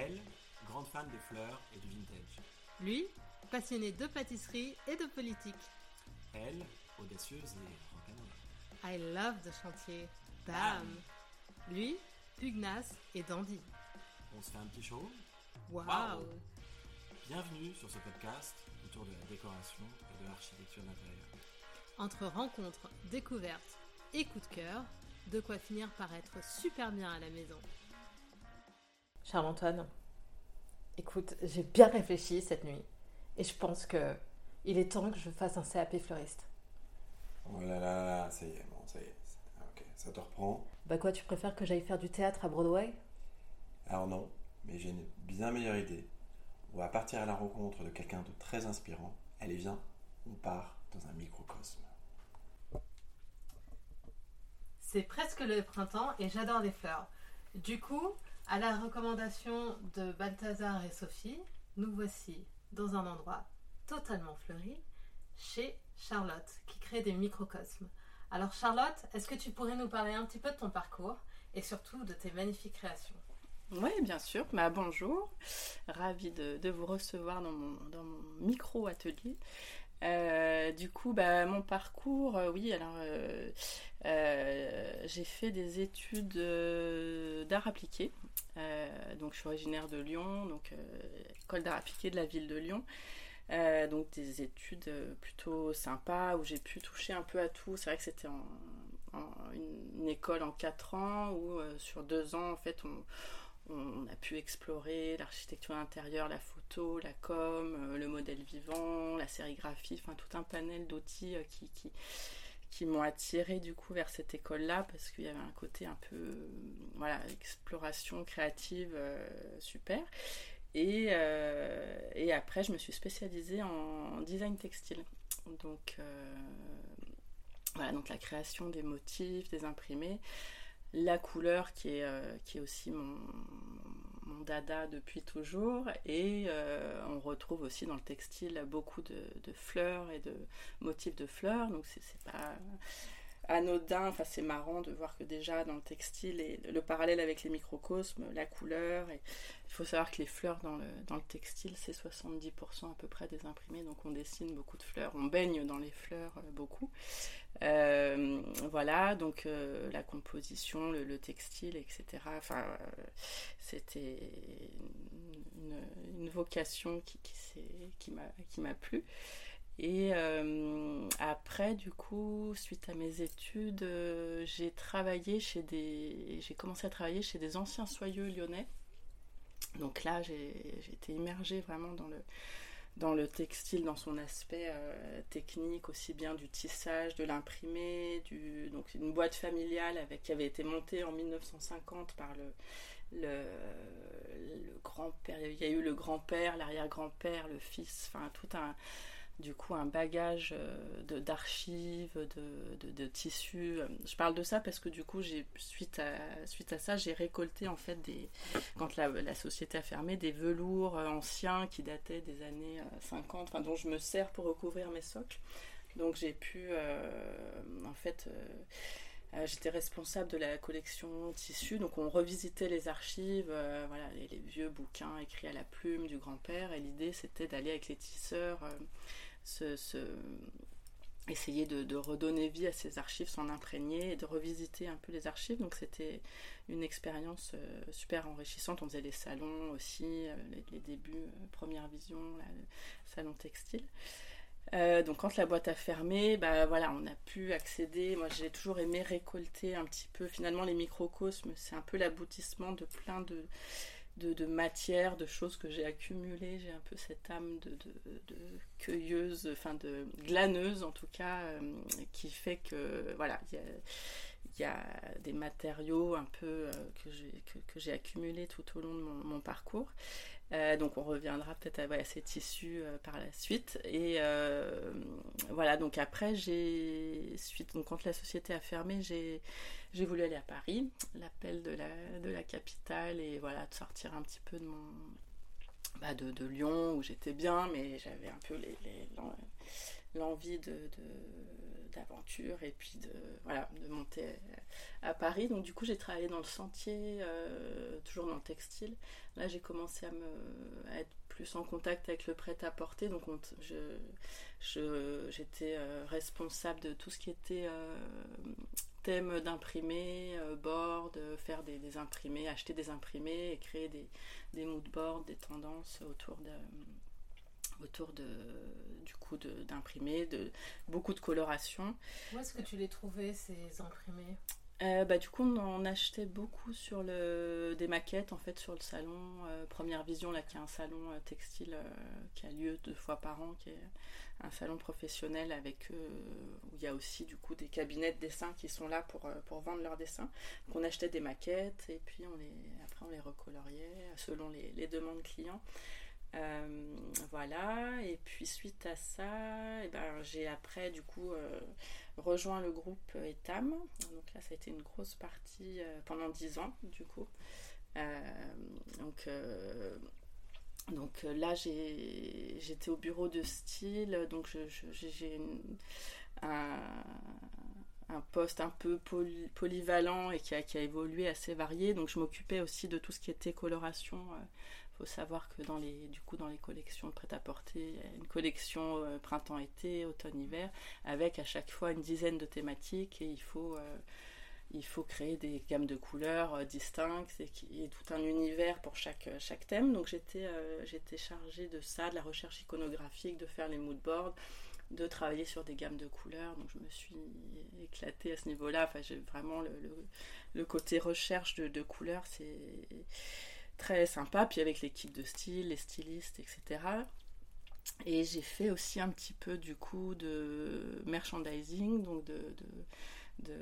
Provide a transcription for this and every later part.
Elle, grande fan des fleurs et du vintage. Lui, passionné de pâtisserie et de politique. Elle, audacieuse et rock'n'roll. I love the chantier. Bam Lui, pugnace et dandy. On se fait un petit show? Waouh Bienvenue sur ce podcast autour de la décoration et de l'architecture d'intérieur. Entre rencontres, découvertes et coups de cœur, de quoi finir par être super bien à la maison. Charles-Antoine, écoute, j'ai bien réfléchi cette nuit et je pense que il est temps que je fasse un CAP fleuriste. Oh là là là, ça y est, bon, ça y est. Ah, Ok, ça te reprend. Bah quoi, tu préfères que j'aille faire du théâtre à Broadway? Alors non, mais j'ai une bien meilleure idée. On va partir à la rencontre de quelqu'un de très inspirant. Allez, viens, on part dans un microcosme. C'est presque le printemps et j'adore les fleurs. Du coup, à la recommandation de Balthazar et Sophie, nous voici dans un endroit totalement fleuri chez Charlotte qui crée des microcosmes. Alors Charlotte, est-ce que tu pourrais nous parler un petit peu de ton parcours et surtout de tes magnifiques créations? Oui, bien sûr. Bah, bonjour. Ravie de, vous recevoir dans mon, dans mon micro-atelier. Euh, du coup, bah, mon parcours, euh, oui, alors euh, j'ai fait des études d'art appliqué. Donc, je suis originaire de Lyon, donc école d'art appliqué de la ville de Lyon. Donc, des études plutôt sympas où j'ai pu toucher un peu à tout. C'est vrai que c'était en, une, école en quatre ans où sur deux ans, en fait, on, on a pu explorer l'architecture intérieure, la photo, la com, euh, le modèle vivant, la sérigraphie, enfin tout un panel d'outils euh, qui, m'ont attiré du coup vers cette école-là parce qu'il y avait un côté un peu euh, exploration créative super. Et, après, je me suis spécialisée en design textile. Donc, voilà, donc la création des motifs, des imprimés, la couleur qui est, euh, aussi mon, dada depuis toujours. Et euh, on retrouve aussi dans le textile beaucoup de, de fleurs et de motifs de fleurs. Donc c'est pas anodin, enfin c'est marrant de voir que déjà dans le textile le parallèle avec les microcosmes, la couleur, il faut savoir que les fleurs dans le, textile c'est 70% à peu près des imprimés, donc on dessine beaucoup de fleurs, on baigne dans les fleurs euh, beaucoup. Euh, voilà, donc euh, la composition, le, le textile, etc. C'était une, vocation qui m'a plu. Et euh, après, du coup, suite à mes études, euh, j'ai travaillé chez des, j'ai commencé à travailler chez des anciens soyeux lyonnais. Donc là, j'ai été immergée vraiment dans le, dans le textile, dans son aspect euh, technique, aussi bien du tissage, de l'imprimé, du donc une boîte familiale qui avait été montée en 1950 par le, le grand-père. Il y a eu le grand-père, l'arrière-grand-père, le fils, enfin tout un du coup un bagage euh, d'archives, de, tissus. Je parle de ça parce que du coup, suite à, suite à ça, j'ai récolté en fait des quand la, société a fermé des velours euh, anciens qui dataient des années euh, 50, enfin dont je me sers pour recouvrir mes socles. Donc j'ai pu euh, en fait euh, euh, J'étais responsable de la collection tissus, donc on revisitait les archives, euh, voilà, les, vieux bouquins écrits à la plume du grand-père, et l'idée c'était d'aller avec les tisseurs euh, se- essayer de, redonner vie à ces archives, s'en imprégner et de revisiter un peu les archives. Donc c'était une expérience euh, super enrichissante. On faisait les salons aussi, euh, les, débuts, euh, première vision, salon textile. Donc quand la boîte a fermé, bah voilà, on a pu accéder. Moi, j'ai toujours aimé récolter un petit peu. Finalement, les microcosmes, c'est un peu l'aboutissement de plein de de, de matières, de choses que j'ai accumulées. J'ai un peu cette âme de, de, cueilleuse, enfin de glaneuse en tout cas, euh, qui fait que voilà, il y a, des matériaux un peu euh, que j'ai que, accumulés tout au long de mon parcours. Euh, donc on reviendra peut-être à, ces tissus euh, par la suite. Et euh, voilà, donc après, j'ai suite donc quand la société a fermé, j'ai voulu aller à Paris, l'appel de la de la capitale et voilà de sortir un petit peu de mon bah, de, de Lyon où j'étais bien, mais j'avais un peu les, l'envie de, d'aventure et puis de, voilà, de monter à Paris. Donc du coup j'ai travaillé dans le sentier, euh, toujours dans le textile. Là j'ai commencé à, me, à être plus en contact avec le prêt-à-porter. Donc on je, j'étais euh, responsable de tout ce qui était euh, thème d'imprimés, euh, board, faire des, des imprimés, acheter des imprimés et créer des, des mood boards, des tendances autour de autour de, du coup de- d'imprimés, de, beaucoup de coloration. Où est-ce que tu les trouvais, ces imprimés? Euh, bah, du coup, on en achetait beaucoup sur le, des maquettes en fait sur le salon euh, Première Vision, là qui est un salon euh, textile qui a lieu deux fois par an, qui est un salon professionnel avec où il y a aussi du coup des cabinets de dessin qui sont là pour, pour vendre leurs dessins. Donc on achetait des maquettes et puis on les, après on les recoloriait selon les, les demandes clients. Euh, voilà, et puis suite à ça, eh ben, j'ai après du coup euh, rejoint le groupe Etam. Donc là, ça a été une grosse partie euh, pendant 10 ans, du coup. Euh, donc, euh, donc euh, là, j'étais au bureau de style, donc j'ai un, poste un peu poly- polyvalent et qui a, qui a évolué assez varié. Donc je m'occupais aussi de tout ce qui était coloration. Faut savoir que dans les, du coup, dans les collections de prêt-à-porter, il y a une collection euh, printemps-été, automne-hiver avec à chaque fois une dizaine de thématiques et il faut, euh, il faut créer des gammes de couleurs euh, distinctes et, tout un univers pour chaque, chaque thème. Donc j'étais j'étais chargée de ça, de la recherche iconographique, de faire les mood boards, de travailler sur des gammes de couleurs. Donc je me suis éclatée à ce niveau-là. Enfin, j'ai vraiment le, le, le côté recherche de, de couleurs, c'est très sympa. Puis avec l'équipe de style, les stylistes, etc. Et j'ai fait aussi un petit peu du coup de merchandising, donc de, de, de,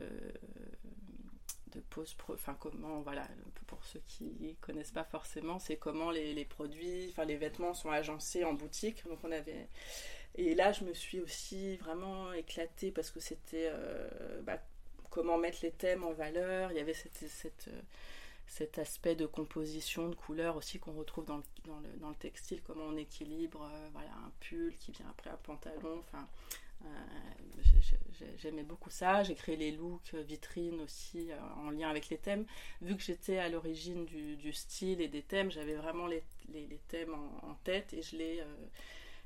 de pose enfin comment, voilà, pour ceux qui connaissent pas forcément, c'est comment les, les produits, enfin les vêtements sont agencés en boutique. Donc on avait, et là je me suis aussi vraiment éclatée parce que c'était euh, bah, comment mettre les thèmes en valeur. Il y avait cette, cet aspect de composition, de couleur aussi qu'on retrouve dans le, dans, le, dans le textile, comment on équilibre euh, voilà, un pull qui vient après un pantalon. Enfin, euh, j'ai- j'ai- j'aimais beaucoup ça. J'ai créé les looks euh, vitrines aussi en lien avec les thèmes. Vu que j'étais à l'origine du, du style et des thèmes, j'avais vraiment les, les, les thèmes en, en tête et je les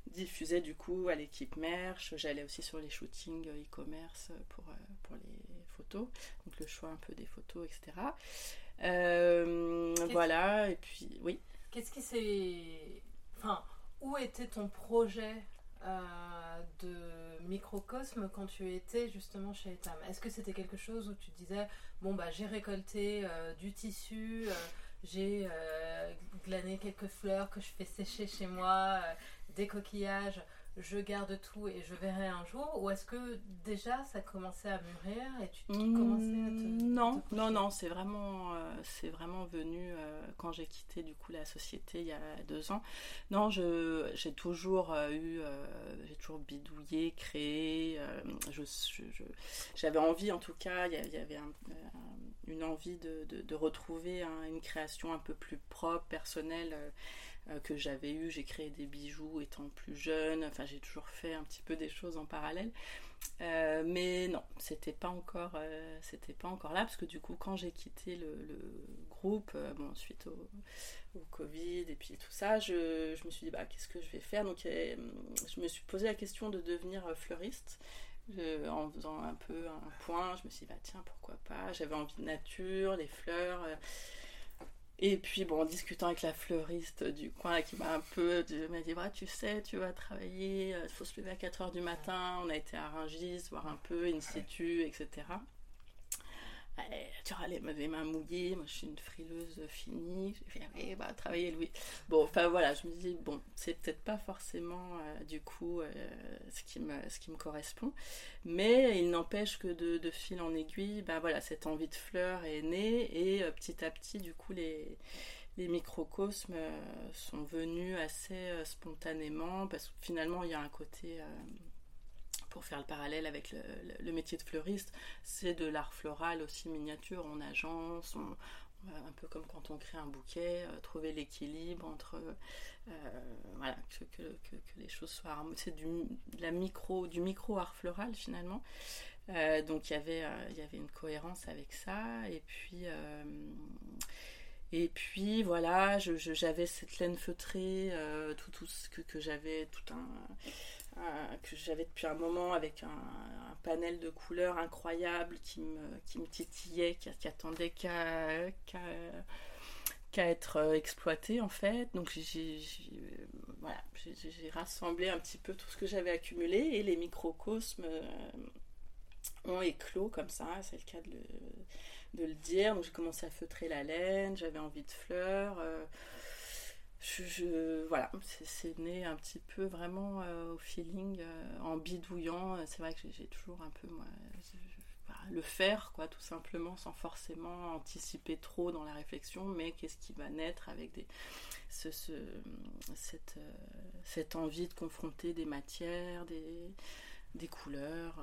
diffusais du coup à l'équipe merch. J'allais aussi sur les shootings e-commerce pour, pour les photos, donc le choix un peu des photos, etc. Euh, voilà, et puis oui. Qu'est-ce qui s'est. Enfin, où était ton projet euh, de microcosme quand tu étais justement chez Etam? Est-ce que c'était quelque chose où tu disais bon bah j'ai récolté euh, du tissu, j'ai glané quelques fleurs que je fais sécher chez moi, des coquillages, je garde tout et je verrai un jour Ou est-ce que déjà ça commençait à mûrir et tu tu commençais à te. Mm, non, te non, non, c'est vraiment, euh, c'est vraiment venu euh, quand j'ai quitté du coup la société il y a deux ans. Non, je, j'ai toujours euh, eu, j'ai toujours bidouillé, créé. je, j'avais envie, en tout cas, il y, avait un- une envie de, de- de retrouver un- une création un peu plus propre, personnelle. Euh, que j'avais eu, j'ai créé des bijoux étant plus jeune, enfin j'ai toujours fait un petit peu des choses en parallèle. Euh, mais non, c'était pas encore, euh, c'était pas encore là parce que du coup, quand j'ai quitté le, le groupe, bon, suite au, au Covid et puis tout ça, je, je me suis dit bah qu'est-ce que je vais faire? Donc, euh, je me suis posé la question de devenir fleuriste. En faisant un peu un point, je me suis dit bah tiens pourquoi pas? J'avais envie de nature, les fleurs. Euh, et puis, bon, en discutant avec la fleuriste du coin qui m'a un peu. M'a dit bah, Tu sais, tu vas travailler, il faut se lever à 4 h du matin. On a été à Rungis, voir un peu, in situ, etc. Eh, tu auras les, mains mouillées, moi je suis une frileuse finie, j'ai fait eh, bah, travailler Louis. Bon, enfin voilà, je me dis, bon, c'est peut-être pas forcément euh, du coup euh, ce, qui me, ce qui me correspond, mais il n'empêche que de, fil en aiguille, bah voilà, cette envie de fleurs est née et euh, petit à petit, du coup, les, les microcosmes sont venus assez spontanément parce que finalement il y a un côté. Euh, pour faire le parallèle avec le, métier de fleuriste, c'est de l'art floral aussi miniature, on agence, un peu comme quand on crée un bouquet, trouver l'équilibre entre voilà que, les choses soient c'est du la micro du micro art floral finalement. Donc il y avait il y avait une cohérence avec ça. Et puis et puis voilà, j'avais cette laine feutrée, euh, tout, tout ce que j'avais, tout un, que j'avais depuis un moment avec un, panel de couleurs incroyable qui me, qui me titillait, qui, attendait qu'à être euh, exploité en fait. Donc j'ai voilà, j'ai rassemblé un petit peu tout ce que j'avais accumulé et les microcosmes euh, ont éclos comme ça, c'est le cas de le de le dire. Donc j'ai commencé à feutrer la laine, j'avais envie de fleurs. Euh, je, voilà, c'est né un petit peu vraiment euh, au feeling, euh, en bidouillant. C'est vrai que j'ai toujours un peu, moi, le faire, quoi, tout simplement, sans forcément anticiper trop dans la réflexion, mais qu'est-ce qui va naître avec des, ce, cette, cette envie de confronter des matières, des, des couleurs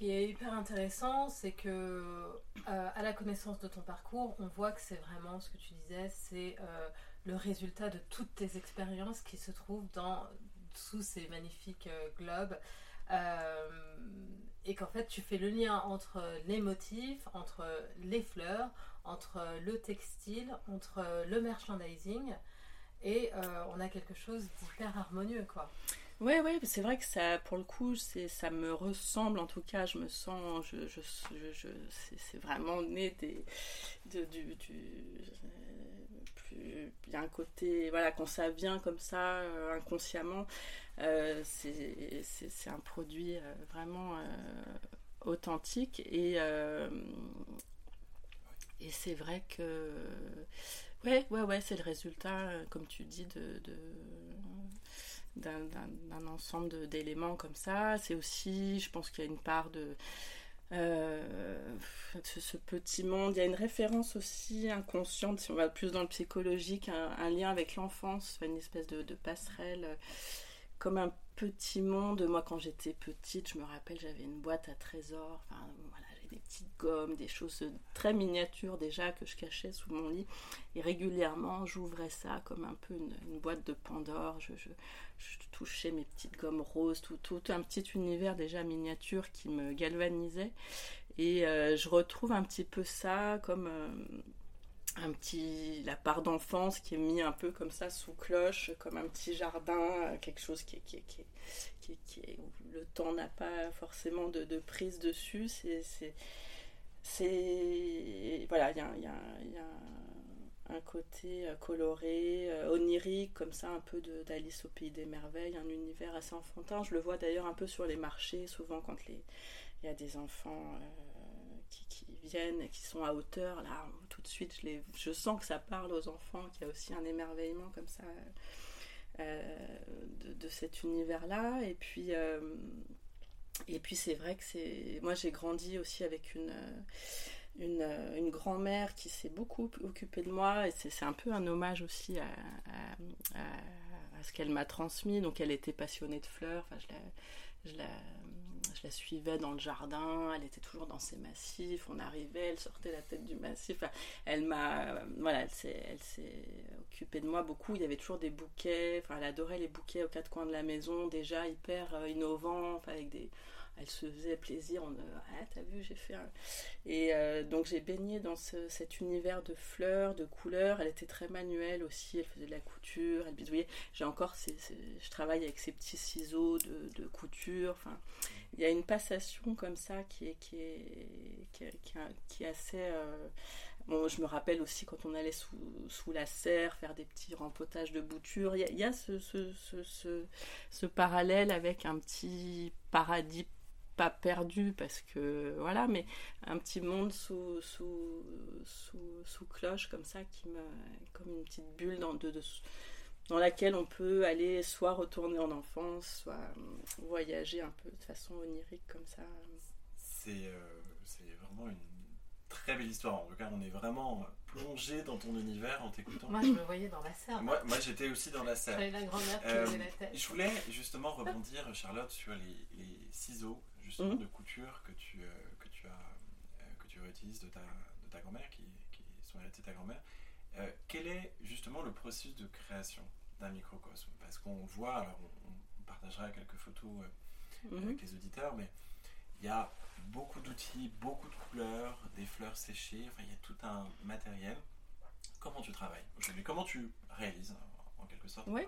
qui est hyper intéressant, c'est que euh, à la connaissance de ton parcours, on voit que c'est vraiment ce que tu disais, c'est euh, le résultat de toutes tes expériences qui se trouvent dans sous ces magnifiques euh, globes. et qu'en fait, tu fais le lien entre les motifs, entre les fleurs, entre le textile, entre le merchandising, et on a quelque chose d'hyper harmonieux, quoi. Ouais, ouais, c'est vrai que ça, pour le coup, ça me ressemble, en tout cas, je me sens, je, je, je, c'est, vraiment né des, de, du, du plus, y a un côté, voilà, quand ça vient comme ça, euh, inconsciemment, euh, c'est, un produit euh, vraiment authentique et, et c'est vrai que, ouais, ouais, ouais, c'est le résultat, comme tu dis, de d'un ensemble d'éléments comme ça. C'est aussi, je pense qu'il y a une part de euh, ce, petit monde. Il y a une référence aussi inconsciente, si on va plus dans le psychologique, un, lien avec l'enfance, une espèce de, passerelle, euh, comme un petit monde. Moi, quand j'étais petite, je me rappelle, j'avais une boîte à trésors. Enfin, voilà, des petites gommes, des choses très miniatures déjà que je cachais sous mon lit. Et régulièrement, j'ouvrais ça comme un peu une, boîte de Pandore. Je, touchais mes petites gommes roses, tout, tout, un petit univers déjà miniature qui me galvanisait. Et euh, je retrouve un petit peu ça comme euh, un petit la part d'enfance qui est mis un peu comme ça sous cloche comme un petit jardin euh, quelque chose qui est, qui qui qui où le temps n'a pas forcément de, prise dessus. C'est c'est voilà il y a, y, y a, un côté euh, coloré euh, onirique comme ça un peu d'Alice au pays des merveilles un univers assez enfantin. Je le vois d'ailleurs un peu sur les marchés souvent quand il y a des enfants qui, viennent et qui sont à hauteur, là, tout de suite, je, je sens que ça parle aux enfants, qu'il y a aussi un émerveillement comme ça euh, de, cet univers-là. Et puis, euh, puis c'est vrai que c'est. Moi, j'ai grandi aussi avec une. Une, grand-mère qui s'est beaucoup occupée de moi et c'est un peu un hommage aussi à, ce qu'elle m'a transmis. Donc elle était passionnée de fleurs, enfin, je la suivais dans le jardin, elle était toujours dans ses massifs, on arrivait, elle sortait la tête du massif. elle m'a, voilà, elle s'est, occupée de moi beaucoup. Il y avait toujours des bouquets, elle adorait les bouquets aux quatre coins de la maison, déjà hyper euh, innovants, avec des, elle se faisait plaisir. On, ah, t'as vu, j'ai fait un... Et euh, donc j'ai baigné dans cet univers de fleurs, de couleurs. Elle était très manuelle aussi. Elle faisait de la couture, elle bidouillait. J'ai encore, je travaille avec ces petits ciseaux de, couture. Enfin, il y a une passation comme ça qui est, qui est, qui est, assez. Euh, bon, je me rappelle aussi quand on allait sous, sous, la serre faire des petits rempotages de boutures. Il y a, y a ce, ce, ce, ce, parallèle avec un petit paradis pas perdu parce que voilà, mais un petit monde sous, sous, sous, sous cloche comme ça, qui me, comme une petite bulle dans, de, dans laquelle on peut aller soit retourner en enfance, soit voyager un peu de façon onirique comme ça. C'est euh, vraiment une très belle histoire. En tout cas, on est vraiment plongé dans ton univers en t'écoutant. Moi, je me voyais dans la serre. Moi, moi j'étais aussi dans la serre. la grand-mère qui euh, la tête. Je voulais justement rebondir, Charlotte, sur les, les ciseaux justement mhm. de couture que tu, euh, que tu as euh, que tu réutilises de ta, de ta grand-mère qui, qui, sont héritées de ta grand-mère. Euh, quel est justement le processus de création d'un microcosme? Parce qu'on voit, alors on, on partagera quelques photos Mhm. avec les auditeurs, mais il y a beaucoup d'outils, beaucoup de couleurs, des fleurs séchées, enfin il y a tout un matériel. Comment tu travailles aujourd'hui? Comment tu réalises en quelque sorte Ouais.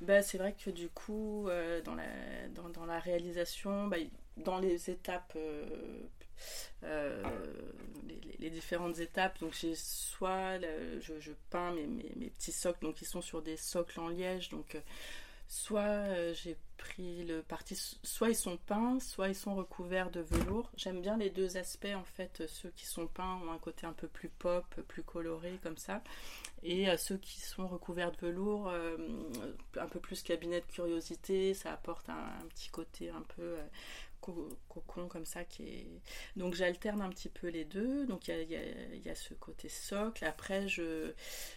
Bah, c'est vrai que du coup, euh, dans, la, dans, dans la réalisation, bah, dans les étapes, euh, euh, les, différentes étapes, donc j'ai soit, le- je, je peins mes, mes, mes petits socles, donc ils sont sur des socles en liège, donc soit j'ai le parti, soit ils sont peints, soit ils sont recouverts de velours. J'aime bien les deux aspects en fait, ceux qui sont peints ont un côté un peu plus pop, plus coloré comme ça. Et euh, ceux qui sont recouverts de velours, euh, un peu plus cabinet de curiosité, ça apporte un, petit côté un peu euh, cocon comme ça. Qui est... Donc j'alterne un petit peu les deux. Donc il y a, y y ce côté socle. Après, je,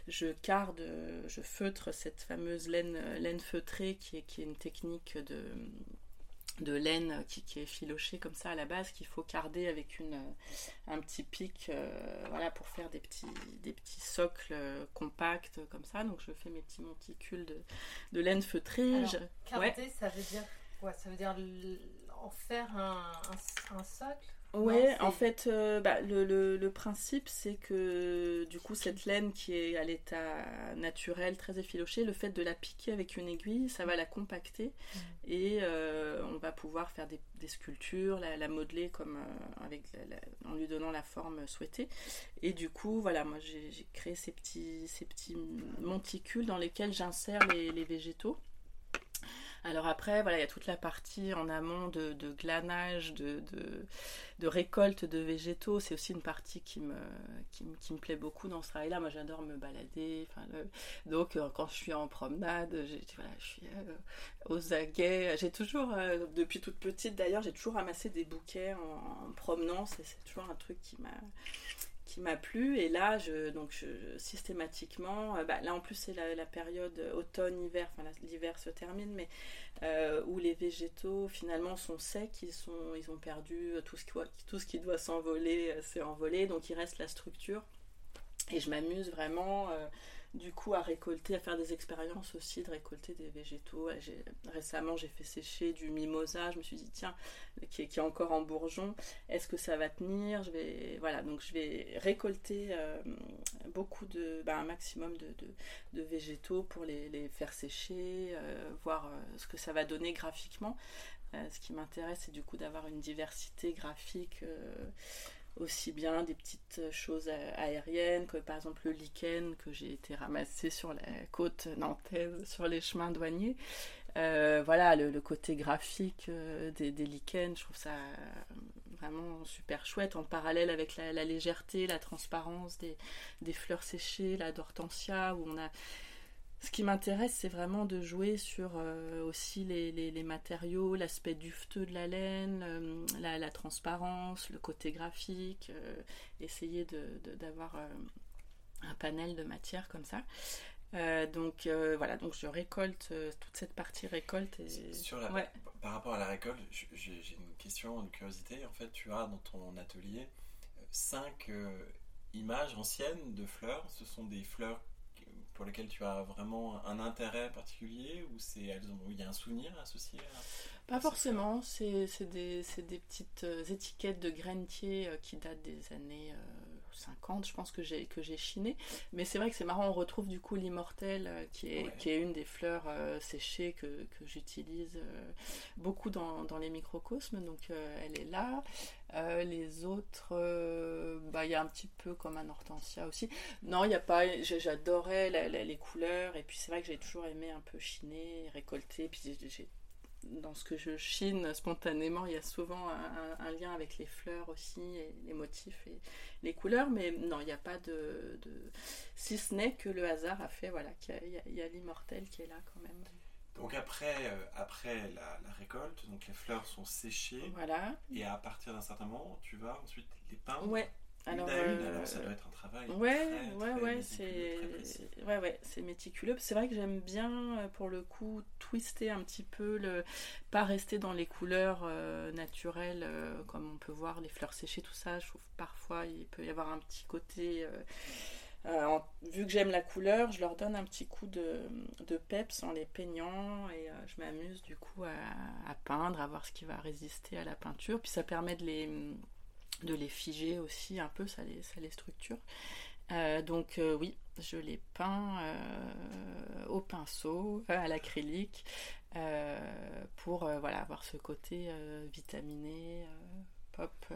je carde, je feutre cette fameuse laine, laine feutrée qui est, qui est une technique de de laine qui, qui est filochée comme ça à la base qu'il faut carder avec une, un petit pic euh, voilà, pour faire des petits, des petits socles compacts comme ça. Donc je fais mes petits monticules de, de laine feutrée. Alors, ça veut dire quoi? Ça veut dire en faire un, un- un socle? Ouais, en fait, euh, bah, le, le- le principe, c'est que du coup, cette laine qui est à l'état naturel, très effiloché, le fait de la piquer avec une aiguille, ça va la compacter Mm. et euh, on va pouvoir faire des, des sculptures, la, la modeler comme, euh, avec la- la- en lui donnant la forme souhaitée. Et du coup, voilà, moi j'ai j'ai créé ces petits, ces petits monticules dans lesquels j'insère les, les végétaux. Alors après, voilà, il y a toute la partie en amont de, glanage, de, récolte de végétaux. C'est aussi une partie qui me, plaît beaucoup dans ce travail-là. Moi, j'adore me balader. Donc, euh, quand je suis en promenade, je suis euh, aux aguets. J'ai toujours, euh, depuis toute petite d'ailleurs, j'ai toujours ramassé des bouquets en, en promenant. C'est c'est toujours un truc qui m'a m'a plu. Et là je donc systématiquement euh, bah, là en plus c'est la, période automne hiver enfin l'hiver se termine mais euh, où les végétaux finalement sont secs. Ils sont ils ont perdu tout ce qui tout ce qui doit s'envoler euh, s'est envolé. Donc il reste la structure. Et je m'amuse vraiment euh, du coup à récolter, à faire des expériences aussi de récolter des végétaux. Récemment, j'ai fait sécher du mimosa. Je me suis dit, tiens, qui est, encore en bourgeon, est-ce que ça va tenir? Je vais, voilà, donc je vais récolter euh, beaucoup de, bah, un maximum de, végétaux pour les, faire sécher, euh, voir euh, ce que ça va donner graphiquement. Ce qui m'intéresse, c'est du coup d'avoir une diversité graphique. Aussi bien des petites choses a- aériennes que par exemple le lichen que j'ai été ramassé sur la côte nantaise sur les chemins douaniers. Euh, voilà le, côté graphique euh, des, lichens je trouve ça euh, vraiment super chouette en parallèle avec la, la légèreté la transparence des, des fleurs séchées la d'hortensia où on a ce qui m'intéresse, c'est vraiment de jouer sur euh, aussi les, les- les matériaux, l'aspect dufteux de la laine, euh, la, la transparence, le côté graphique, euh, essayer de- de- d'avoir un panel de matières comme ça. Donc voilà, donc je récolte toute cette partie récolte. Et... Sur la- Ouais. Par rapport à la récolte, j'ai une question, une curiosité. En fait, tu as dans ton atelier cinq images anciennes de fleurs. Ce sont des fleurs pour lesquelles tu as vraiment un intérêt particulier ou c'est elles ont il y a un souvenir associé à... Pas forcément, c'est c'est des, c'est des petites euh, étiquettes de grainetier euh, qui datent des années euh, 50, je pense que j'ai que j'ai chiné. Mais c'est vrai que c'est marrant, on retrouve du coup l'immortel euh, qui, est, Ouais. qui est une des fleurs euh, séchées que, que j'utilise euh, beaucoup dans, dans les microcosmes, donc euh, elle est là. Euh, les autres, euh, bah, il y a un petit peu comme un hortensia aussi. Non, il n'y a pas, j'adorais les couleurs, et puis c'est vrai que j'ai toujours aimé un peu chiner, récolter, puis dans ce que je chine spontanément, il y a souvent un, lien avec les fleurs aussi, et les motifs et les couleurs, mais non, il n'y a pas de, Si ce n'est que le hasard a fait, voilà, qu'il y a l'immortel qui est là quand même. Donc après, euh, après la, la récolte, donc les fleurs sont séchées Voilà. et à partir d'un certain moment, tu vas ensuite les peindre. Ouais. Alors, une à une, euh, alors ça doit être un travail. Ouais, très, ouais, très ouais, c'est ouais, ouais, c'est méticuleux. C'est vrai que j'aime bien, euh, pour le coup, twister un petit peu, le... pas rester dans les couleurs euh, naturelles, euh, comme on peut voir les fleurs séchées, tout ça. Je trouve parfois il peut y avoir un petit côté. euh, euh, vu que j'aime la couleur, je leur donne un petit coup de, de peps en les peignant et euh, je m'amuse du coup à, peindre, à voir ce qui va résister à la peinture. Puis ça permet de les, figer aussi un peu, ça les, ça structure. Euh, donc oui, je les peins au pinceau, à l'acrylique, pour voilà, avoir ce côté vitaminé, pop, euh,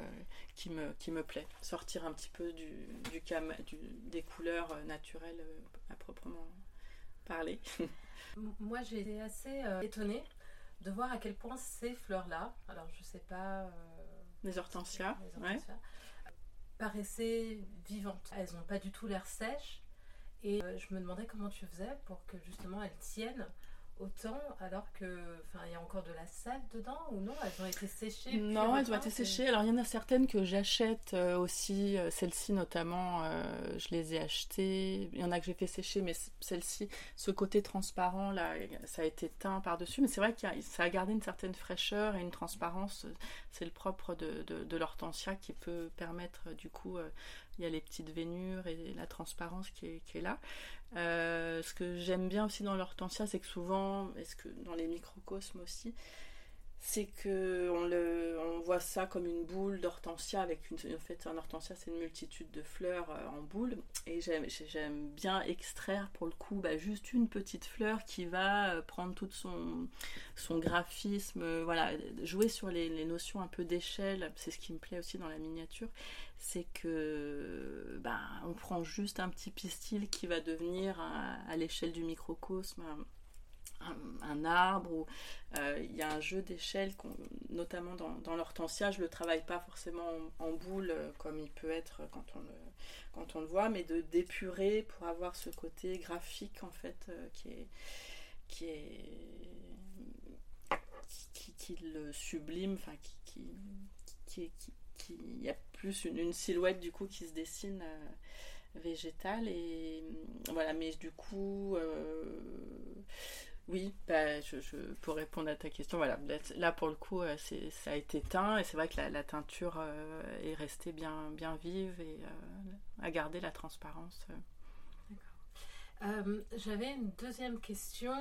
qui, me, qui me plaît. Sortir un petit peu du, du, cam- du- des couleurs euh, naturelles euh, à proprement parler. Moi, j'ai été assez étonnée de voir à quel point ces fleurs-là, alors je sais pas. Les hortensias, les ouais. hortensias, paraissaient vivantes. Elles n'ont pas du tout l'air sèches. Et je me demandais comment tu faisais pour que justement elles tiennent autant alors que enfin il y a encore de la sève dedans ou non? Elles ont été séchées Non, elles ont été séchées. Alors, il y en a certaines que j'achète euh, aussi. euh, Celles-ci, notamment, euh, je les ai achetées. Il y en a que j'ai fait sécher, mais celle-ci, ce côté transparent, là, ça a été teint par-dessus. Mais c'est vrai que ça a gardé une certaine fraîcheur et une transparence. C'est le propre de, de, de l'hortensia qui peut permettre, du coup, il y a les petites vénures et la transparence qui est, là. Euh, ce que j'aime bien aussi dans l'hortensia, c'est que souvent, est-ce que dans les microcosmes aussi, c'est que on, le, on voit ça comme une boule d'hortensia avec une en fait un hortensia c'est une multitude de fleurs euh, en boule. Et j'aime bien extraire pour le coup bah, juste une petite fleur qui va euh, prendre tout son son graphisme euh, voilà jouer sur les, les notions un peu d'échelle. C'est ce qui me plaît aussi dans la miniature. C'est que bah, on prend juste un petit pistil qui va devenir à, à l'échelle du microcosme un- arbre ou euh, il y a un jeu d'échelle notamment dans, l'hortensia je le travaille pas forcément en, boule euh, comme il peut être quand on le, quand on le voit mais de d'épurer pour avoir ce côté graphique en fait euh, qui est qui est qui, qui- le sublime enfin qui qui, qui, qui- il y a plus une, silhouette du coup qui se dessine végétale et voilà mais du coup oui, bah, je, pour répondre à ta question, voilà, là, pour le coup, euh, ça a été teint et c'est vrai que la, teinture euh, est restée bien, bien vive et euh, a gardé la transparence. Euh, J'avais une deuxième question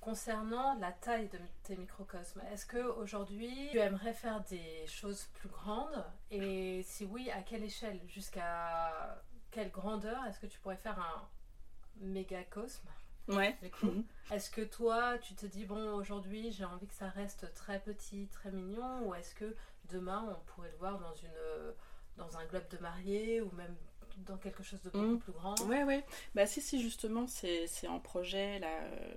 concernant la taille de tes microcosmes. Est-ce que aujourd'hui tu aimerais faire des choses plus grandes? Et si oui, à quelle échelle? Jusqu'à quelle grandeur? Est-ce que tu pourrais faire un mégacosme? Ouais. Mhm. Est-ce que toi, tu te dis, bon, aujourd'hui, j'ai envie que ça reste très petit, très mignon, ou est-ce que demain, on pourrait le voir dans, une, dans un globe de mariée, ou même dans quelque chose de beaucoup Mhm. plus grand? Ouais, ouais. Bah, si, si, justement, c'est, c'est en projet, là. euh,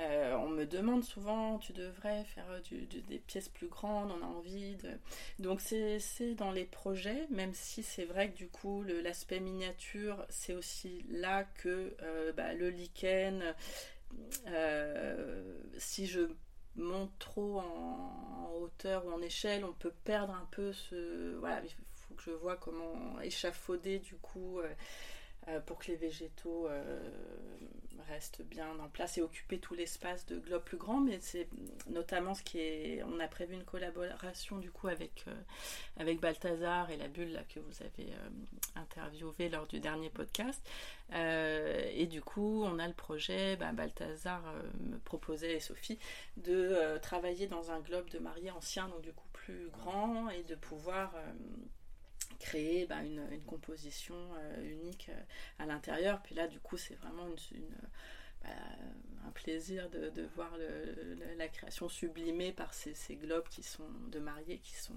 euh, on me demande souvent, tu devrais faire euh, des pièces plus grandes, on a envie de... Donc, c'est, dans les projets, même si c'est vrai que du coup, l'aspect miniature, c'est aussi là que euh, bah, le lichen, si je monte trop en, en hauteur ou en échelle, on peut perdre un peu ce... Voilà, il faut que je vois comment échafauder du coup... euh, pour que les végétaux euh, restent bien en place et occuper tout l'espace de globe plus grand. Mais c'est notamment ce qui est. On a prévu une collaboration du coup avec, euh, avec Balthazar et la bulle là, que vous avez interviewé lors du dernier podcast. Et du coup, on a le projet, bah, Balthazar me proposait et Sophie de travailler dans un globe de mariée ancien, donc du coup plus grand, et de pouvoir créer bah, une, une composition euh, unique euh, à l'intérieur. Puis là, du coup, c'est vraiment une, bah, un plaisir de, de voir la création sublimée par ces, ces globes qui sont de mariés, qui sont,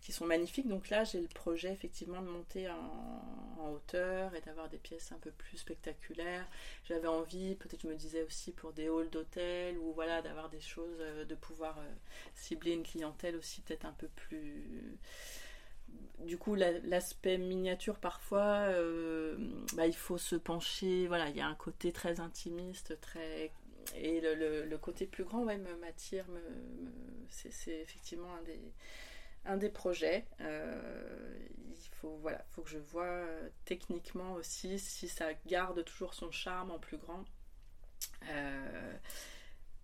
qui sont magnifiques. Donc là, j'ai le projet effectivement de monter en, en hauteur et d'avoir des pièces un peu plus spectaculaires. J'avais envie, peut-être je me disais aussi pour des halls d'hôtel ou voilà, d'avoir des choses, euh, de pouvoir cibler une clientèle aussi peut-être un peu plus du coup, la- l'aspect miniature, parfois, euh, bah, il faut se pencher. Voilà, il y a un côté très intimiste, très. Et le, côté plus grand, ouais, m'attire. Me, me- c'est, effectivement un des, un des projets. Euh, il faut, voilà, faut que je vois euh, techniquement aussi si ça garde toujours son charme en plus grand.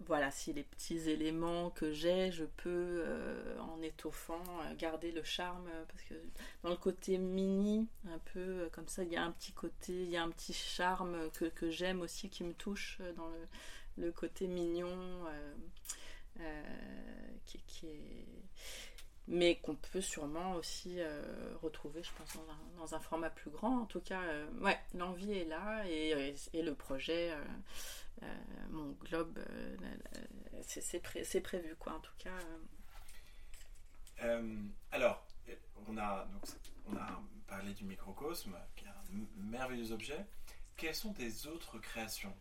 Voilà, si les petits éléments que j'ai, je peux, en étoffant, garder le charme. Parce que dans le côté mini, un peu comme ça, il y a un petit côté, il y a un petit charme que, j'aime aussi, qui me touche dans le, côté mignon, mais qu'on peut sûrement aussi euh, retrouver, je pense, dans un, format plus grand. En tout cas, euh, ouais, l'envie est là et, le projet, euh, mon globe, c'est pré prévu, quoi, en tout cas. alors, on a, donc, on a parlé du microcosme, qui est un merveilleux objet. Quelles sont tes autres créations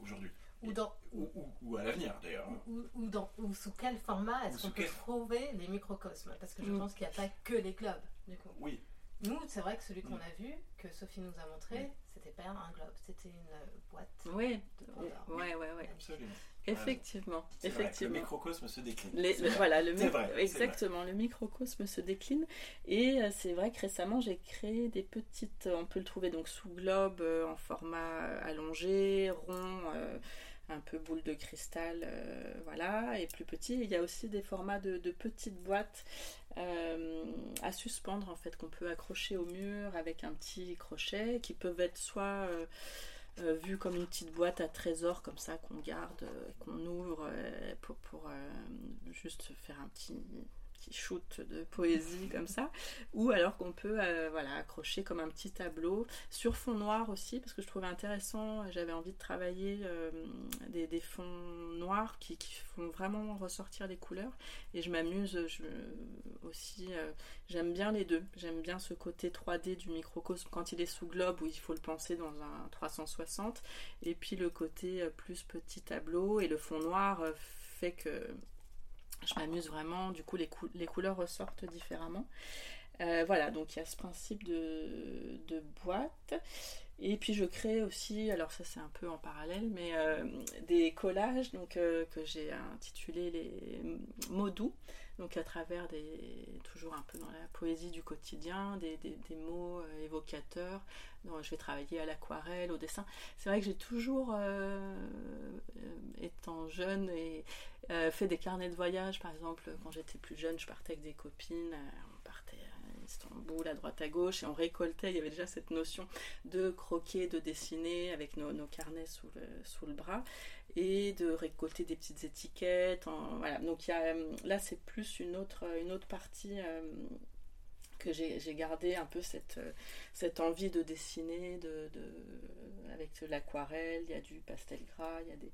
aujourd'hui? Ou, dans, ou, à l'avenir d'ailleurs. Ou, dans, ou sous quel format est-ce qu'on peut trouver les microcosmes? Parce que je mm. pense qu'il n'y a pas que les globes, du coup. Oui. Nous, c'est vrai que celui qu'on mm. a vu, que Sophie nous a montré, c'était pas un globe, c'était une boîte. Oui, oui, ouais, ouais, ouais. Absolument. Effectivement, effectivement. le microcosme se décline. voilà, le exactement, le microcosme se décline. Et euh, c'est vrai que récemment, j'ai créé des petites. On peut le trouver donc sous globe, euh, en format allongé, rond. Euh, un peu boule de cristal, euh, voilà, et plus petit. Il y a aussi des formats de, petites boîtes euh, à suspendre en fait qu'on peut accrocher au mur avec un petit crochet qui peuvent être soit euh, vus comme une petite boîte à trésor comme ça qu'on garde, qu'on ouvre pour, pour juste faire un petit shoot de poésie comme ça, ou alors qu'on peut euh, voilà, accrocher comme un petit tableau sur fond noir aussi, parce que je trouvais intéressant, j'avais envie de travailler euh, des, fonds noirs qui, qui, font vraiment ressortir les couleurs, et je m'amuse aussi, euh, j'aime bien les deux, j'aime bien ce côté 3D du microcosme quand il est sous globe, où il faut le penser dans un 360, et puis le côté plus petit tableau, et le fond noir fait que je m'amuse vraiment, du coup les, couleurs ressortent différemment. Euh, voilà, donc il y a ce principe de, de, boîte. Et puis je crée aussi, alors ça c'est un peu en parallèle, mais euh, des collages donc, euh, que j'ai intitulé les mots doux donc à travers des, toujours un peu dans la poésie du quotidien, des, des, mots euh, évocateurs. Je vais travailler à l'aquarelle, au dessin. C'est vrai que j'ai toujours, euh, euh, étant jeune, et, fait des carnets de voyage. Par exemple, quand j'étais plus jeune, je partais avec des copines. on partait Istanbul, à droite à gauche, et on récoltait. Il y avait déjà cette notion de croquer, de dessiner avec nos, carnets sous le, bras et de récolter des petites étiquettes. voilà. Donc là, c'est plus une autre, une autre partie euh, que j'ai gardé un peu cette, euh, cette envie de dessiner de, avec l'aquarelle, il y a du pastel gras, il y a des...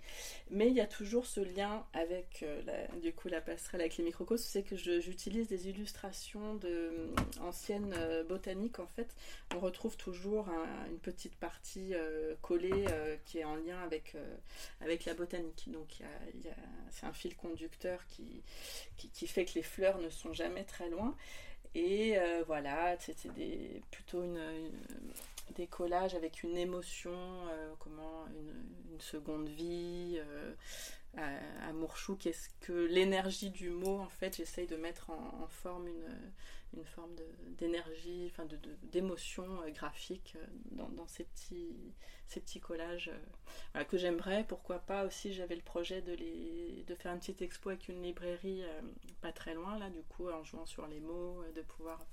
mais il y a toujours ce lien avec euh, la, du coup la passerelle avec les microcosmes, c'est que j'utilise des illustrations de euh, anciennes botaniques en fait. On retrouve toujours une petite partie collée qui est en lien avec, avec la botanique. Donc c'est un fil conducteur qui, qui fait que les fleurs ne sont jamais très loin. Et euh, voilà, c'était plutôt une, des collages avec une émotion, euh, comment une, seconde vie, euh, amour chou, qu'est-ce que l'énergie du mot, en fait, j'essaye de mettre en, forme une, une forme d'énergie, enfin de, d'émotion graphique dans, dans, ces, petits, ces petits collages que j'aimerais. Pourquoi pas aussi, j'avais le projet de, les, de faire une petite expo avec une librairie pas très loin, là, du coup, en jouant sur les mots, de pouvoir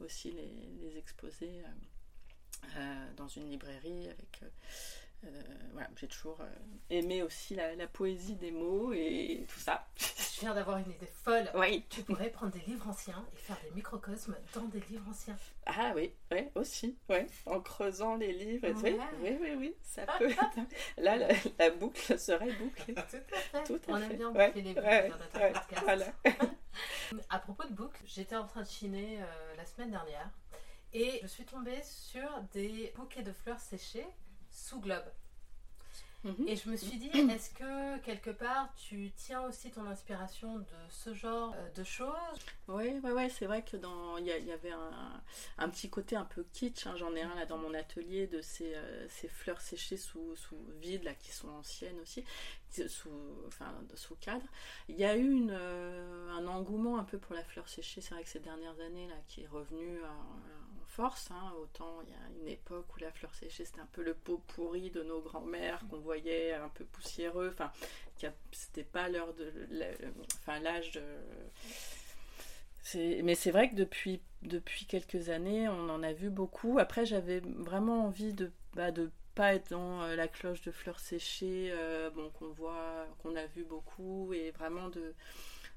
aussi les, les exposer. Euh, dans une librairie avec euh, euh, voilà, j'ai toujours aimé aussi la, poésie des mots et tout ça. Je viens d'avoir une idée folle. Oui. Tu pourrais prendre des livres anciens et faire des microcosmes dans des livres anciens. Ah oui, oui, aussi, ouais. En creusant les livres. Oui, oui, oui, oui, ça peut. Là, la, boucle serait bouclée. Tout à fait. Tout à On aime bien boucler les boucles dans notre podcast. Voilà. à propos de boucles, j'étais en train de chiner la semaine dernière et je suis tombée sur des bouquets de fleurs séchées sous globe. Mhm. Et je me suis dit, est-ce que quelque part tu tiens aussi ton inspiration de ce genre euh, de choses? Oui, ouais, ouais, c'est vrai que dans il y, avait un, un petit côté un peu kitsch. hein, J'en ai un là dans mon atelier de ces, euh, ces fleurs séchées sous, sous vide là qui sont anciennes aussi, sous enfin sous cadre. Il y a eu une, euh, un engouement un peu pour la fleur séchée. C'est vrai que ces dernières années là qui est revenu en, en hein. Autant il y a une époque où la fleur séchée c'était un peu le pot pourri de nos grands-mères qu'on voyait un peu poussiéreux. Enfin, c'était pas l'heure de, l'âge Mais c'est vrai que depuis, depuis quelques années, on en a vu beaucoup. Après, j'avais vraiment envie de bah, pas être dans euh, la cloche de fleurs séchées, euh, bon, qu'on voit, qu'on a vu beaucoup, et vraiment de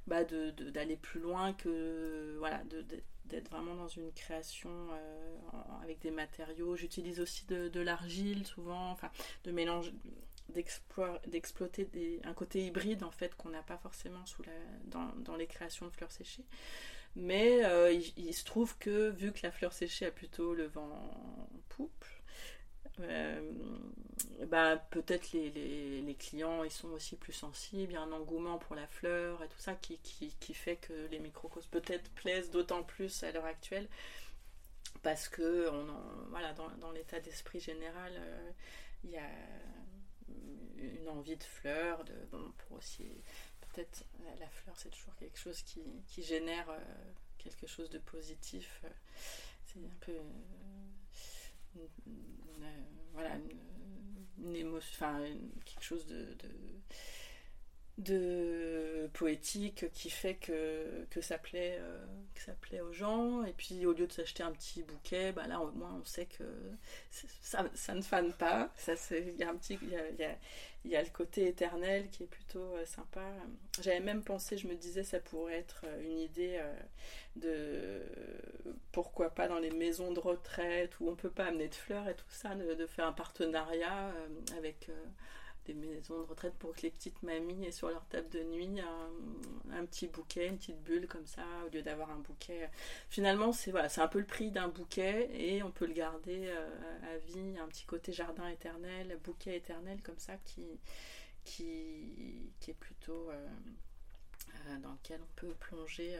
bah, d'aller plus loin que voilà, de- d'être vraiment dans une création euh, avec des matériaux. J'utilise aussi de, l'argile souvent, enfin de mélange d'exploiter un côté hybride en fait qu'on n'a pas forcément sous la, dans, dans les créations de fleurs séchées. Mais euh, il, se trouve que vu que la fleur séchée a plutôt le vent en poupe, euh, bah, peut-être les, les, clients ils sont aussi plus sensibles, il y a un engouement pour la fleur et tout ça qui, qui, qui fait que les microcosmes peut-être plaisent d'autant plus à l'heure actuelle parce que on voilà, dans, dans l'état d'esprit général, euh, il y a une envie de fleurs, de, bon, pour aussi peut-être la, fleur c'est toujours quelque chose qui, qui génère euh, quelque chose de positif. c'est un peu euh, voilà une, émotion, enfin quelque chose de de poétique qui fait que, que ça plaît euh, que ça plaît aux gens. Et puis au lieu de s'acheter un petit bouquet bah là au moins on sait que ça, ne fane pas. Ça c'est il y a il y a, le côté éternel qui est plutôt euh, sympa. J'avais même pensé je me disais ça pourrait être euh, une idée de pourquoi pas dans les maisons de retraite où on peut pas amener de fleurs et tout ça de, faire un partenariat avec des maisons de retraite pour que les petites mamies aient sur leur table de nuit un, petit bouquet, une petite bulle comme ça, au lieu d'avoir un bouquet. Finalement, c'est voilà, un peu le prix d'un bouquet et on peut le garder euh, à vie, un petit côté jardin éternel, bouquet éternel comme ça qui, qui, qui est plutôt euh, euh, dans lequel on peut plonger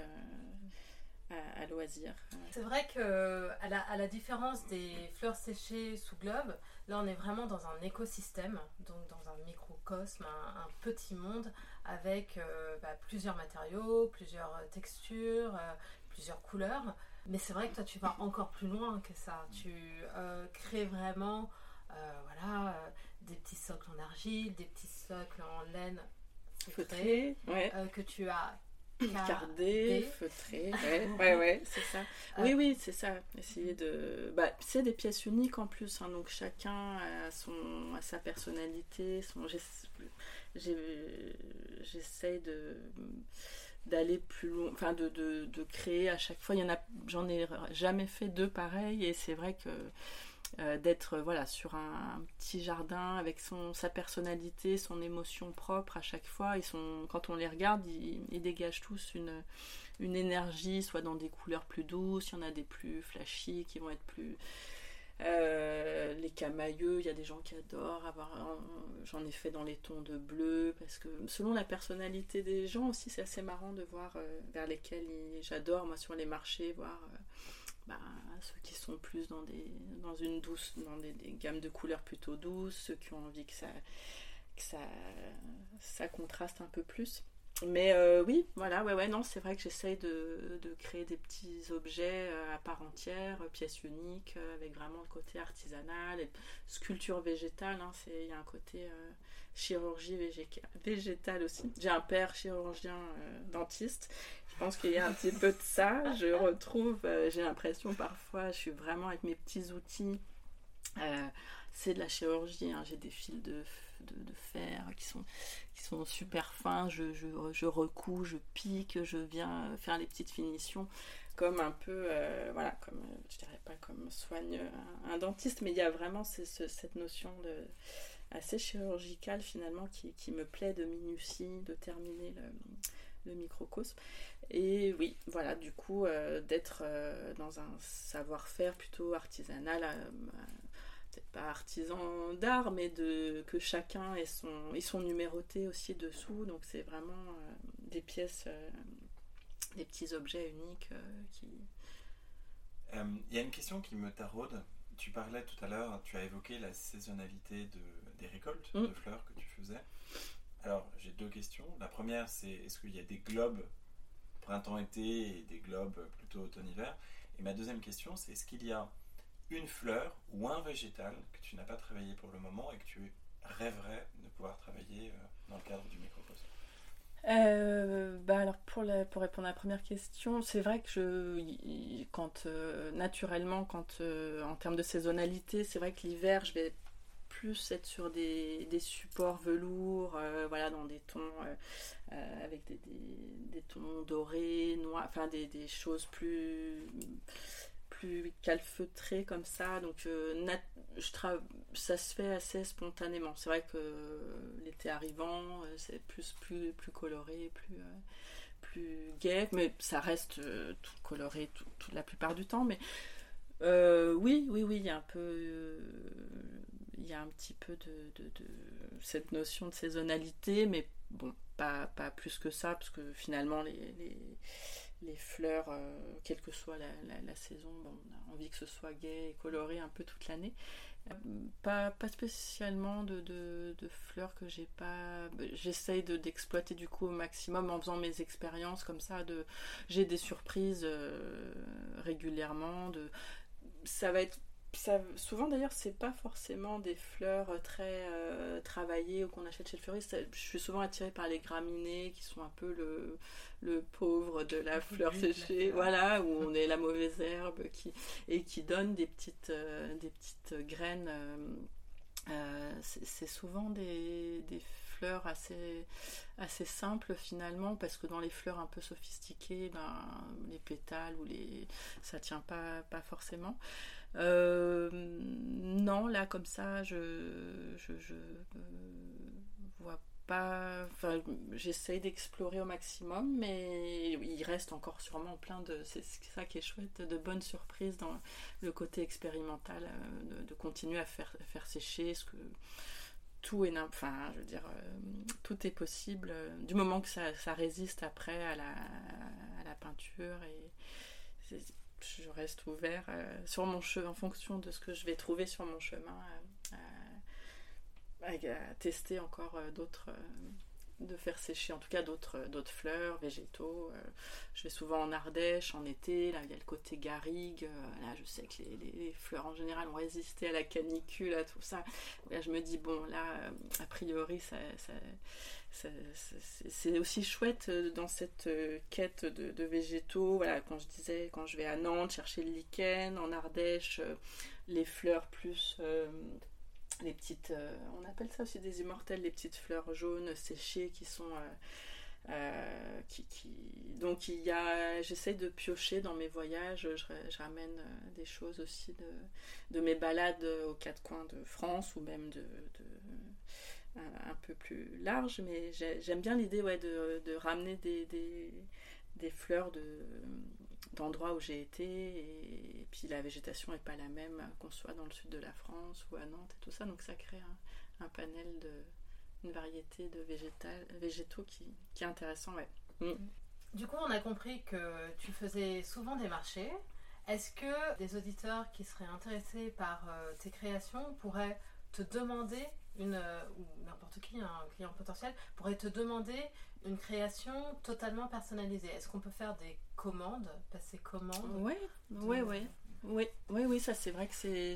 à, à loisir. C'est vrai que à la, à la différence des fleurs séchées sous globe, là on est vraiment dans un écosystème, donc dans un microcosme, un, un petit monde avec euh, bah, plusieurs matériaux, plusieurs textures, euh, plusieurs couleurs. Mais c'est vrai que toi tu vas encore plus loin que ça. Tu euh, crées vraiment voilà, des petits socles en argile, des petits socles en laine feutrée, Feutré, ouais. que tu as Cardé, feutré, ouais, ouais, ouais, c'est ça. Oui, oui, c'est ça. Essayer de. Bah, c'est des pièces uniques en plus, hein, donc chacun a, son, a sa personnalité. Son... J'essaye de d'aller plus loin, enfin de, de, de créer à chaque fois. Il y en a, j'en ai jamais fait deux pareils et c'est vrai que euh, d'être voilà sur un, petit jardin avec son sa personnalité, son émotion propre à chaque fois. Ils sont, quand on les regarde, ils, dégagent tous une une énergie, soit dans des couleurs plus douces, il y en a des plus flashy qui vont être plus euh, les camailleux, il y a des gens qui adorent avoir. J'en ai fait dans les tons de bleu parce que selon la personnalité des gens aussi, c'est assez marrant de voir euh, vers lesquels j'adore moi sur les marchés voir euh, bah, ceux qui sont plus dans des dans une douce dans des, gammes de couleurs plutôt douces, ceux qui ont envie que ça que ça ça contraste un peu plus. Mais euh, oui, voilà, ouais, ouais, non, c'est vrai que j'essaye de, de créer des petits objets euh, à part entière, euh, pièces uniques, avec vraiment le côté artisanal, et sculpture végétale, hein, il y a un côté chirurgie végé- végétale aussi. J'ai un père chirurgien dentiste, pense qu'il y a un petit peu de ça, je retrouve, euh, j'ai l'impression parfois, je suis vraiment avec mes petits outils. euh, c'est de la chirurgie, hein, j'ai des fils de, de, fer qui sont qui sont super fins, je, je, je recouds, je pique, je viens faire les petites finitions comme un peu, euh, voilà, comme, je dirais pas comme soigne un, dentiste, mais il y a vraiment ce- ce- cette notion de assez chirurgicale finalement qui, qui me plaît de minutie, de terminer le, le microcosme. Et oui, voilà, du coup, euh, d'être euh, dans un savoir-faire plutôt artisanal, euh, peut-être pas artisan d'art, mais de que chacun ait son, ait son numéroté aussi dessous. Donc c'est vraiment des pièces, des petits objets uniques qui. Il y a une question qui me taraude. Tu parlais tout à l'heure, tu as évoqué la saisonnalité de, des récoltes Mm. de fleurs que tu faisais. Alors, j'ai deux questions. La première, c'est est-ce qu'il y a des globes printemps-été et des globes plutôt automne-hiver? Et ma deuxième question, c'est est-ce qu'il y a une fleur ou un végétal que tu n'as pas travaillé pour le moment et que tu rêverais de pouvoir travailler euh, dans le cadre du microcosme? Euh, bah alors pour, pour répondre à la première question, c'est vrai que je, quand euh, naturellement, quand en termes de saisonnalité, c'est vrai que l'hiver, je vais plus être sur des, supports velours, euh, voilà, dans des tons euh, euh, avec des, des- tons dorés, noirs, enfin des, choses plus plus calfeutrées comme ça. Donc nat- je ça se fait assez spontanément. C'est vrai que l'été arrivant, c'est plus, plus, plus coloré, plus, plus gai, mais ça reste tout coloré tout, la plupart du temps. Mais oui, oui, oui, un peu. Il y a un petit peu de, cette notion de saisonnalité, mais bon, pas, plus que ça, parce que finalement, les, fleurs, euh, quelle que soit la, saison, on a envie que ce soit gai et coloré un peu toute l'année. Euh, Pas, pas spécialement de, fleurs que j'ai pas. J'essaye de- d'exploiter du coup au maximum en faisant mes expériences comme ça. De, j'ai des surprises euh, régulièrement. De, ça va être. Ça, souvent d'ailleurs, c'est pas forcément des fleurs très euh, travaillées ou qu'on achète chez le fleuriste. Je suis souvent attirée par les graminées qui sont un peu le, le pauvre de la fleur la séchée, fleur. voilà, où on est la mauvaise herbe qui, et qui donne des petites, euh, des petites graines. euh, euh, c'est c'est souvent des, des fleurs assez, assez simples finalement, parce que dans les fleurs un peu sophistiquées, ben, les pétales ou les, ça tient pas, pas forcément. Euh, non, là comme ça, je, je, vois pas. Enfin, j'essaye d'explorer au maximum, mais il reste encore sûrement plein de. C'est ça qui est chouette, de bonnes surprises dans le côté expérimental, euh, de, continuer à faire, faire sécher ce que tout est, enfin, je veux euh, tout est possible du moment que ça, ça résiste après à la, à la peinture et reste ouvert euh, sur mon chemin en fonction de ce que je vais trouver sur mon chemin euh, à, à- tester encore euh, d'autres euh, de faire sécher en tout cas d'autres euh, d'autres fleurs végétaux euh, je vais souvent en Ardèche en été là il y a le côté garrigue euh, là je sais que les, fleurs en général ont résisté à la canicule à tout ça. Je me dis bon là euh, a priori ça- c'est aussi chouette euh, dans cette euh, quête de, végétaux voilà quand je disais quand je vais à Nantes chercher le lichen en Ardèche euh, les fleurs plus les petites, on appelle ça aussi des immortels, les petites fleurs jaunes séchées qui sont, qui, qui- donc il y a, j'essaye de piocher dans mes voyages, je, ramène des choses aussi de, de mes balades aux quatre coins de France ou même de- un, peu plus large, mais j'ai- j'aime bien l'idée ouais, de, ramener des, fleurs de d'endroits où j'ai été et, puis la végétation n'est pas la même qu'on soit dans le sud de la France ou à Nantes et tout ça donc ça crée un, panel de une variété de végétaux qui, qui est intéressant ouais. Du coup, on a compris que tu faisais souvent des marchés. Est-ce que des auditeurs qui seraient intéressés par euh, tes créations pourraient te demander une euh, ou n'importe qui, un client potentiel pourrait te demander une création totalement personnalisée Est-ce qu'on peut faire des commandes, passer commande Ouais, ouais, ouais. Oui, oui, oui, ça c'est vrai que c'est-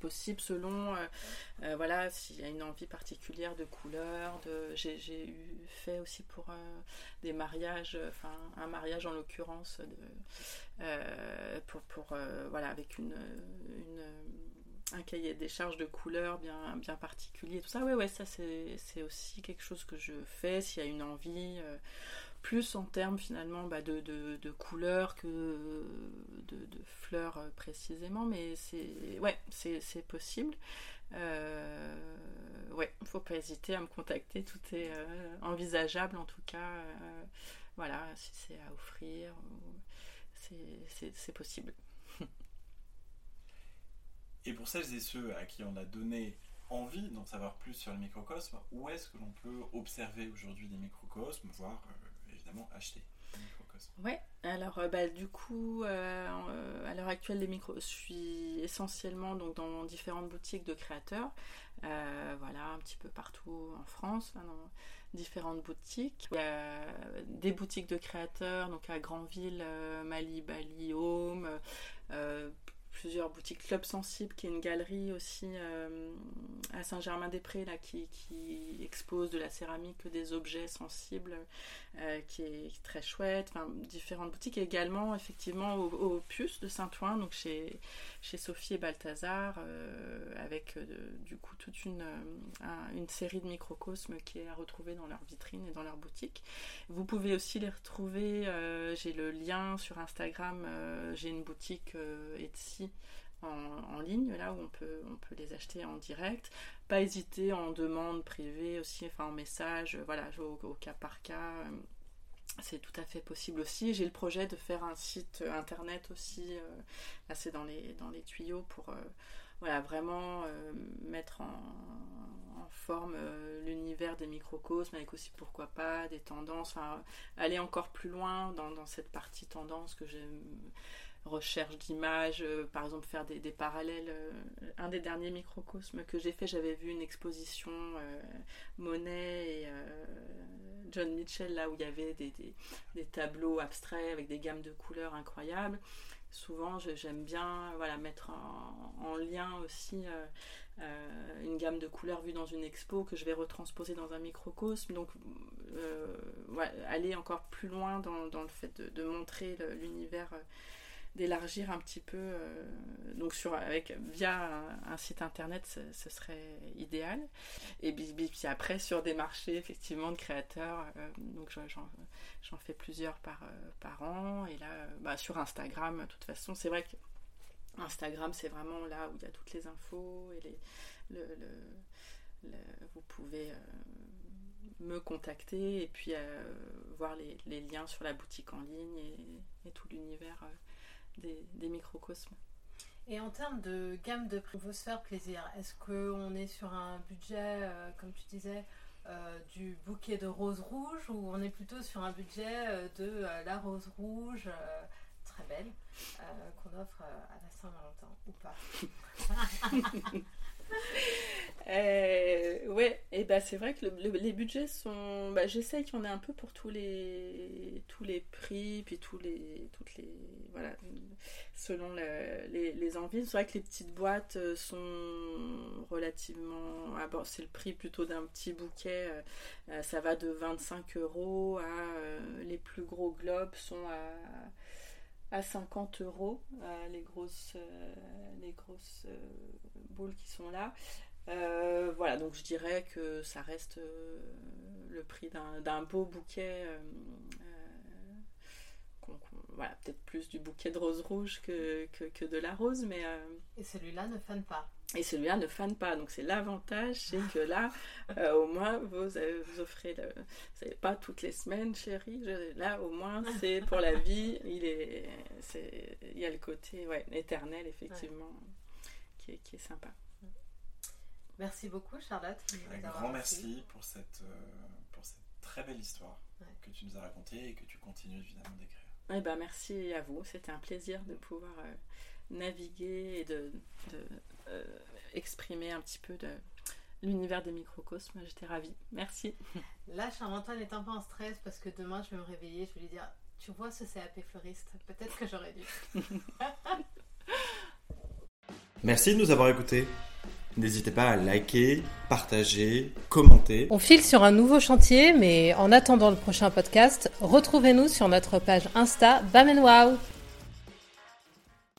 possible selon, euh, euh, voilà, s'il y a une envie particulière de couleur. De, j'ai j'ai eu fait aussi pour euh, des mariages, enfin un mariage en l'occurrence, de, pour, pour voilà, avec une, une, un cahier des charges de couleurs bien, bien particulier. Tout ça, ouais, ouais, ça c'est aussi quelque chose que je fais s'il y a une envie. euh, plus en termes finalement bah, de, de, de couleurs que de, fleurs euh, précisément, mais c'est ouais, c'est possible. Euh, ouais, faut pas hésiter à me contacter, tout est euh, envisageable en tout cas. voilà, si c'est à offrir, c'est possible. Et pour celles et ceux à qui on a donné envie d'en savoir plus sur le microcosme, où est-ce que l'on peut observer aujourd'hui des microcosmes, voire euh, évidemment acheter des microcosmes? Ouais, alors euh, bah, du coup, euh, à l'heure actuelle, les je suis essentiellement donc, dans différentes boutiques de créateurs, voilà, un petit peu partout en France, hein, dans différentes boutiques. Il y a des boutiques de créateurs, donc à Granville, Mali, Bali, Home, plusieurs boutiques Club Sensible, qui est une galerie aussi euh, à Saint-Germain-des-Prés, là, qui, expose de la céramique, des objets sensibles, euh, qui est très chouette. Différentes boutiques. Également, effectivement, au, au Puce de Saint-Ouen, donc chez, chez Sophie et Balthazar, euh, avec du coup toute une, un- une série de microcosmes qui est à retrouver dans leur vitrine et dans leur boutique. Vous pouvez aussi les retrouver, j'ai le lien sur Instagram, j'ai une boutique euh, En, ligne, là où on peut, on peut les acheter en direct. Pas hésiter en demande privée aussi, enfin en message, euh, voilà, au, cas par cas. euh, c'est tout à fait possible aussi. J'ai le projet de faire un site internet aussi. euh, là, c'est dans les, dans les tuyaux pour voilà, vraiment mettre en, forme l'univers des microcosmes avec aussi pourquoi pas des tendances. Enfin, aller encore plus loin dans, dans cette partie tendance que j'aime recherche d'images, euh, par exemple faire des, parallèles. euh, un des derniers microcosmes que j'ai fait, j'avais vu une exposition euh, Monet et John Mitchell, là où il y avait des, des- tableaux abstraits avec des gammes de couleurs incroyables. Souvent, j'aime bien voilà, mettre en, en lien aussi une gamme de couleurs vue dans une expo que je vais retransposer dans un microcosme. Donc, aller encore plus loin dans, dans le fait de, montrer l'univers, d'élargir un petit peu. euh, donc, sur, avec, via un, site internet, ce, serait idéal. Et puis, après, sur des marchés effectivement de créateurs, euh, donc j'en- fais plusieurs par, euh, par an. Et là, bah, sur Instagram, de toute façon, c'est vrai que Instagram, c'est vraiment là où il y a toutes les infos et les, le, vous pouvez me contacter et puis voir les, liens sur la boutique en ligne et, tout l'univers des, des microcosmes. Et en termes de gamme de prix, faut se faire plaisir. Est-ce qu'on est sur un budget, euh, comme tu disais, euh, du bouquet de roses rouges ou on est plutôt sur un budget euh, de la rose rouge très belle qu'on offre à la Saint-Valentin ou pas? Euh, ouais, et bah c'est vrai que le- le- les budgets sont. Bah, J'essaye qu'il y en ait un peu pour tous les tous les prix, puis tous les toutes les voilà selon le- les, les envies. C'est vrai que les petites boîtes euh, sont relativement. ah bon, c'est le prix plutôt d'un petit bouquet. euh, euh, ça va de 25 euros à les plus gros globes sont à à 50 euros les grosses les grosses boules qui sont là. Euh, voilà, donc je dirais que ça reste euh, le prix d'un beau bouquet. euh, voilà, peut-être plus du bouquet de rose rouge que, que, que de la rose, mais Et celui-là ne fane pas. et celui-là ne fane pas. Donc c'est l'avantage, c'est que là, au moins, vous, vous offrez le. Pas toutes les semaines, chérie. je- là, au moins, c'est pour la vie. Il est, c'est, il y a le côté, ouais, éternel, effectivement, qui, est, qui est sympa. Merci beaucoup Charlotte. Un grand merci pour cette, euh, pour cette très belle histoire Ouais. que tu nous as racontée et que tu continues évidemment d'écrire. Eh ben, merci à vous. C'était un plaisir de pouvoir euh, naviguer et de, de, euh, exprimer un petit peu de l'univers des microcosmes. J'étais ravie. Merci. Là, Charles-Antoine est un peu en stress parce que demain je vais me réveiller, je vais lui dire Tu vois ce CAP fleuriste? Peut-être que j'aurais dû. Merci de nous avoir écoutés. N'hésitez pas à liker, partager, commenter. On file sur un nouveau chantier, mais en attendant le prochain podcast, retrouvez-nous sur notre page Insta Bam Wow.